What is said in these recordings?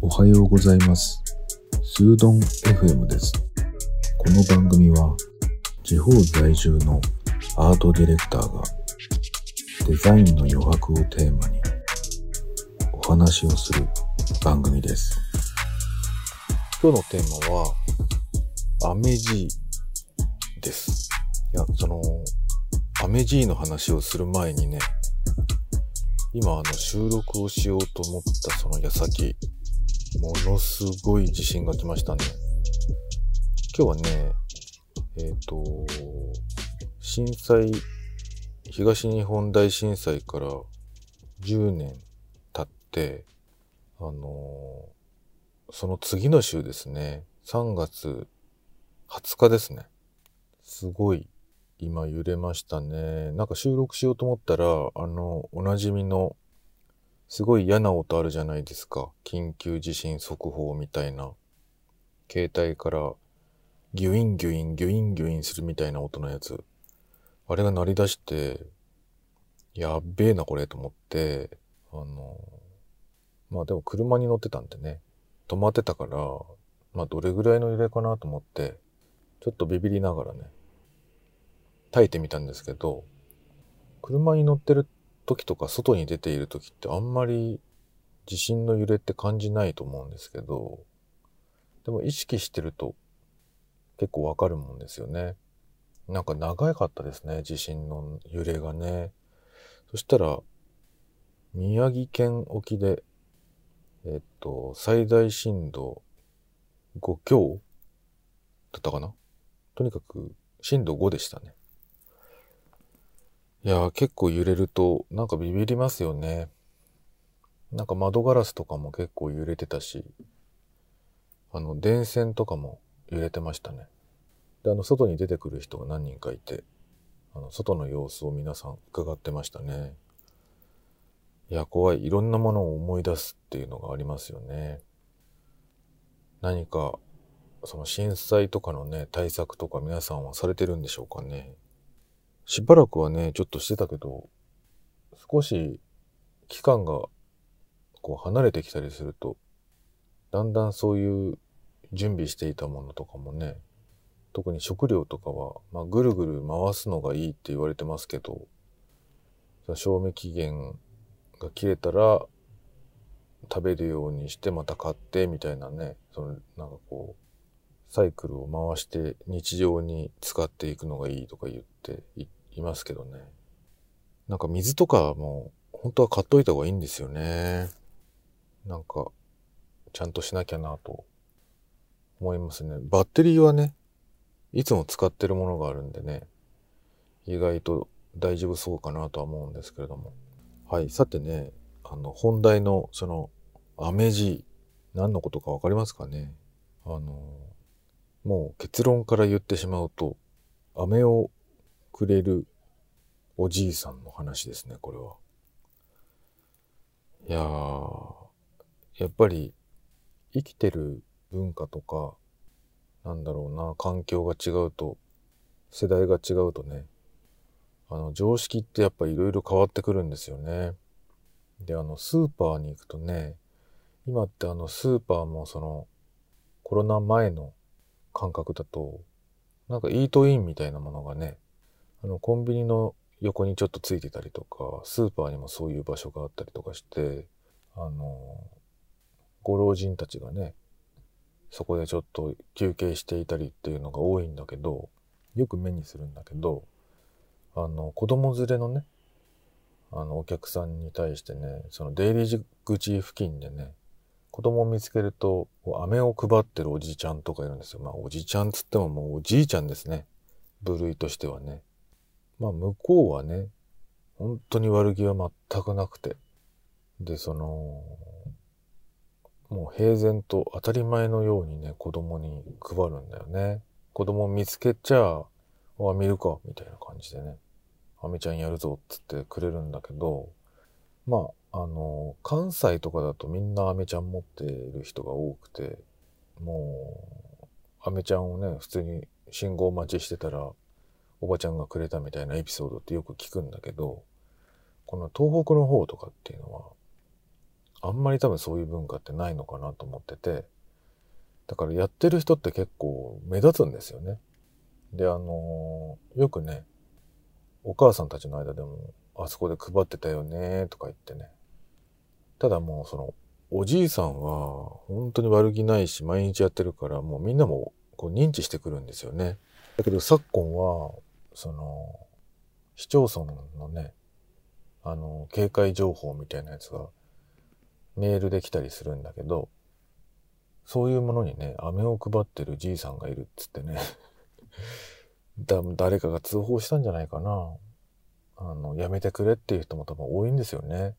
おはようございます。スードン FM です。この番組は地方在住のアートディレクターがデザインの余白をテーマにお話をする番組です。今日のテーマはアメジーです。いや、その、アメジーの話をする前にね、今あの収録をしようと思ったその矢先、ものすごい地震が来ましたね。今日はね、えっ、と、震災、東日本大震災から10年経って、あのその次の週ですね、3月20日ですね。すごい今揺れましたね。なんか収録しようと思ったら、あの、おなじみのすごい嫌な音あるじゃないですか。緊急地震速報みたいな。携帯からギュインギュインギュインギュインするみたいな音のやつ。あれが鳴り出して、やっべえなこれと思って、あの、まあでも車に乗ってたんでね、止まってたから、まあどれぐらいの揺れかなと思って、ちょっとビビりながらね、耐えてみたんですけど、車に乗ってる時とか外に出ている時ってあんまり地震の揺れって感じないと思うんですけど、でも意識してると結構わかるもんですよね。なんか長かったですね、地震の揺れがね。そしたら、宮城県沖で、えっと、最大震度5強だったかな？とにかく震度5でしたね。いや、結構揺れると、なんかビビりますよね。なんか窓ガラスとかも結構揺れてたし、あの、電線とかも揺れてましたね。で、あの、外に出てくる人が何人かいて、あの、外の様子を皆さん伺ってましたね。いや、怖い。いろんなものを思い出すっていうのがありますよね。何か、その震災とかのね、対策とか皆さんはされてるんでしょうかね。しばらくはね、ちょっとしてたけど、少し期間がこう離れてきたりすると、だんだんそういう準備していたものとかもね、特に食料とかは、まあ、ぐるぐる回すのがいいって言われてますけど、賞味期限が切れたら食べるようにしてまた買ってみたいなね、そのなんかこう、サイクルを回して日常に使っていくのがいいとか言っていますけどね。なんか水とかも本当は買っといた方がいいんですよね。なんかちゃんとしなきゃなと思いますね。バッテリーはね、いつも使ってるものがあるんでね、意外と大丈夫そうかなとは思うんですけれども。はい、さてね、あの本題のそのアメジ、何のことかわかりますかねあの、もう結論から言ってしまうと、飴をくれるおじいさんの話ですね、これは。いやー、やっぱり生きてる文化とか、なんだろうな、環境が違うと、世代が違うとね、あの、常識ってやっぱいろいろ変わってくるんですよね。で、あの、スーパーに行くとね、今ってあの、スーパーもその、コロナ前の感覚だと、なんかイートインみたいなものがね、あの、コンビニの横にちょっとついてたりとか、スーパーにもそういう場所があったりとかして、あの、ご老人たちがね、そこでちょっと休憩していたりっていうのが多いんだけど、よく目にするんだけど、あの、子供連れのね、あの、お客さんに対してね、その出入り口付近でね、子供を見つけると、飴を配ってるおじちゃんとかいるんですよ。まあ、おじちゃんつってももうおじいちゃんですね。部類としてはね。まあ、向こうはね、本当に悪気は全くなくて。で、その、もう平然と当たり前のようにね、子供に配るんだよね。子供見つけちゃ、あ、見るか、みたいな感じでね。アメちゃんやるぞ、つってくれるんだけど、まあ、あの、関西とかだとみんなアメちゃん持ってる人が多くて、もう、アメちゃんをね、普通に信号待ちしてたら、おばちゃんがくれたみたいなエピソードってよく聞くんだけど、この東北の方とかっていうのは、あんまり多分そういう文化ってないのかなと思ってて、だからやってる人って結構目立つんですよね。で、あのー、よくね、お母さんたちの間でも、あそこで配ってたよねとか言ってね。ただもうその、おじいさんは本当に悪気ないし毎日やってるからもうみんなもこう認知してくるんですよね。だけど昨今は、その、市町村のね、あの、警戒情報みたいなやつがメールで来たりするんだけど、そういうものにね、飴を配ってるじいさんがいるっつってね だ、誰かが通報したんじゃないかな。あの、やめてくれっていう人も多分多いんですよね。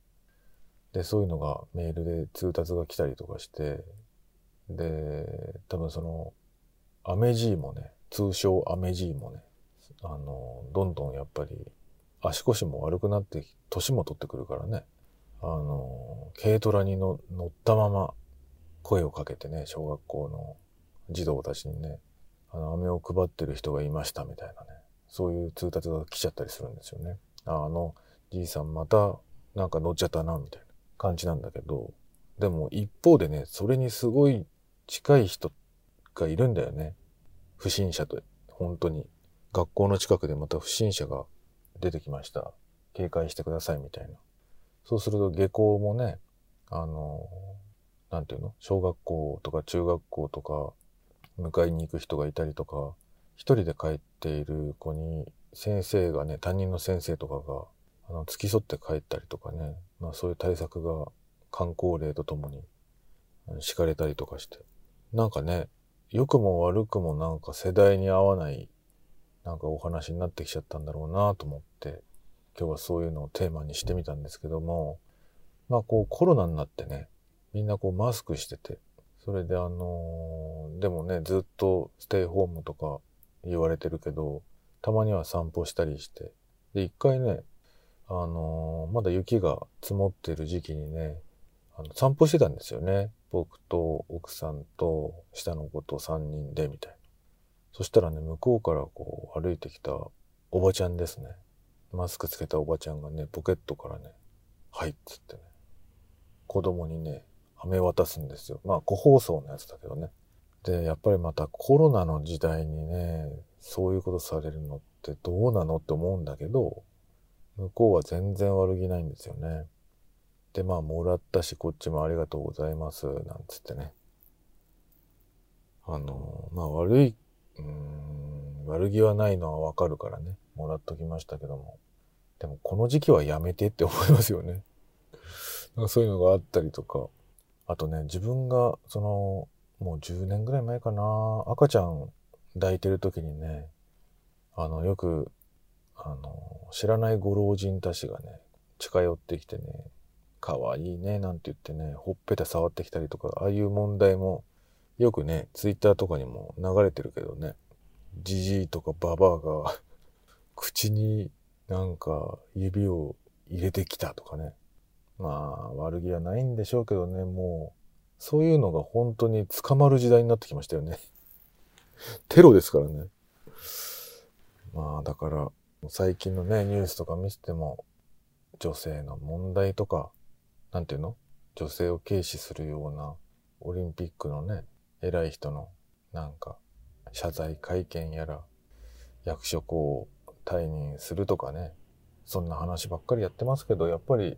で、そういうのがメールで通達が来たりとかして、で、多分その、アメジーもね、通称アメジーもね、あの、どんどんやっぱり足腰も悪くなって、年も取ってくるからね、あの、軽トラに乗ったまま声をかけてね、小学校の児童たちにね、あの、飴を配ってる人がいましたみたいなね、そういう通達が来ちゃったりするんですよね。ああの、じいさんまたなんか乗っちゃったな、みたいな感じなんだけど、でも一方でね、それにすごい近い人がいるんだよね。不審者と、本当に。学校の近くでまた不審者が出てきました。警戒してくださいみたいな。そうすると下校もね、あの、なんていうの？小学校とか中学校とか迎えに行く人がいたりとか、一人で帰っている子に先生がね、担任の先生とかが、あの、付き添って帰ったりとかね、まあそういう対策が観光令とともに敷かれたりとかして。なんかね、良くも悪くもなんか世代に合わないなんかお話になってきちゃったんだろうなと思って、今日はそういうのをテーマにしてみたんですけども、まあこうコロナになってね、みんなこうマスクしてて、それであのー、でもね、ずっとステイホームとか言われてるけど、たまには散歩したりして、で、一回ね、あのー、まだ雪が積もってる時期にね、あの散歩してたんですよね。僕と奥さんと下の子と3人でみたいな。そしたらね、向こうからこう歩いてきたおばちゃんですね。マスクつけたおばちゃんがね、ポケットからね、はいっつってね、子供にね、飴渡すんですよ。まあ、個包装のやつだけどね。で、やっぱりまたコロナの時代にね、そういうことされるのってどうなのって思うんだけど、向こうは全然悪気ないんですよね。で、まあ、もらったし、こっちもありがとうございます、なんつってね。あの、まあ、悪いうん、悪気はないのはわかるからね、もらっときましたけども。でもこの時期はやめてって思いますよね。なんかそういうのがあったりとか。あとね、自分が、その、もう10年ぐらい前かな、赤ちゃん抱いてる時にね、あの、よく、あの、知らないご老人たちがね、近寄ってきてね、可愛いね、なんて言ってね、ほっぺた触ってきたりとか、ああいう問題もよくね、ツイッターとかにも流れてるけどね、じじいとかババアが 口になんか指を入れてきたとかね。まあ、悪気はないんでしょうけどね、もう、そういうのが本当に捕まる時代になってきましたよね。テロですからね。まあ、だから、最近のね、ニュースとか見せても、女性の問題とか、なんていうの？女性を軽視するようなオリンピックのね、偉い人のなんか謝罪会見やら役職を退任するとかね。そんな話ばっかりやってますけどやっぱり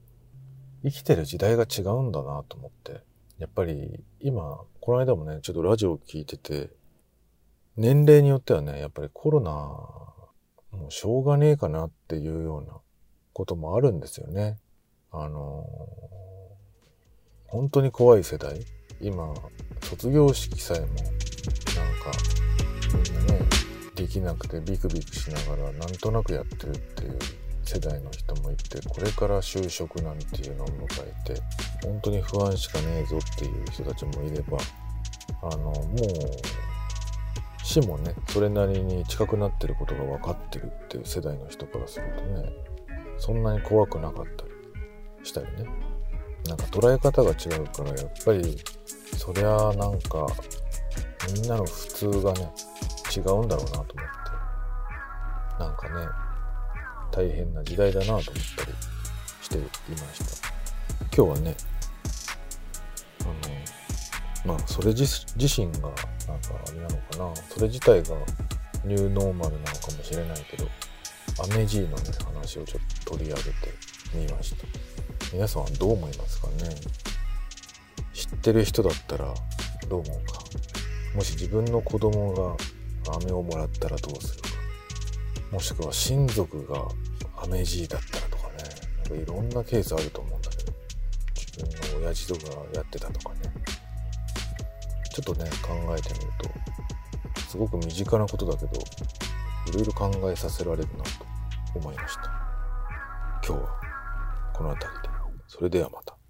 生きてる時代が違うんだなと思って。やっぱり今この間もねちょっとラジオ聞いてて年齢によってはねやっぱりコロナもうしょうがねえかなっていうようなこともあるんですよね。あの、本当に怖い世代。今卒業式さえもなんかみんなねできなくてビクビクしながらなんとなくやってるっていう世代の人もいてこれから就職なんていうのを迎えて本当に不安しかねえぞっていう人たちもいればあのもう死もねそれなりに近くなってることが分かってるっていう世代の人からするとねそんなに怖くなかったりしたりね。なんか捉え方が違うからやっぱりそりゃなんかみんなの普通がね違うんだろうなと思って。なんかね大変な時代だなと思ったりしていました。今日はねあのまあそれ自身がなんかあれなのかな。それ自体がニューノーマルなのかもしれないけどアメジーのね話をちょっと取り上げてみました。皆さんはどう思いますかね？知ってる人だったらどう思うか？もし自分の子供が飴をもらったらどうするか？もしくは親族がアメジーだったらとかね。なんかいろんなケースあると思うんだけど。自分の親父とかやってたとかね。ちょっとね考えてみるとすごく身近なことだけどいろいろ考えさせられるなと思いました。今日はこの辺りで。それではまた。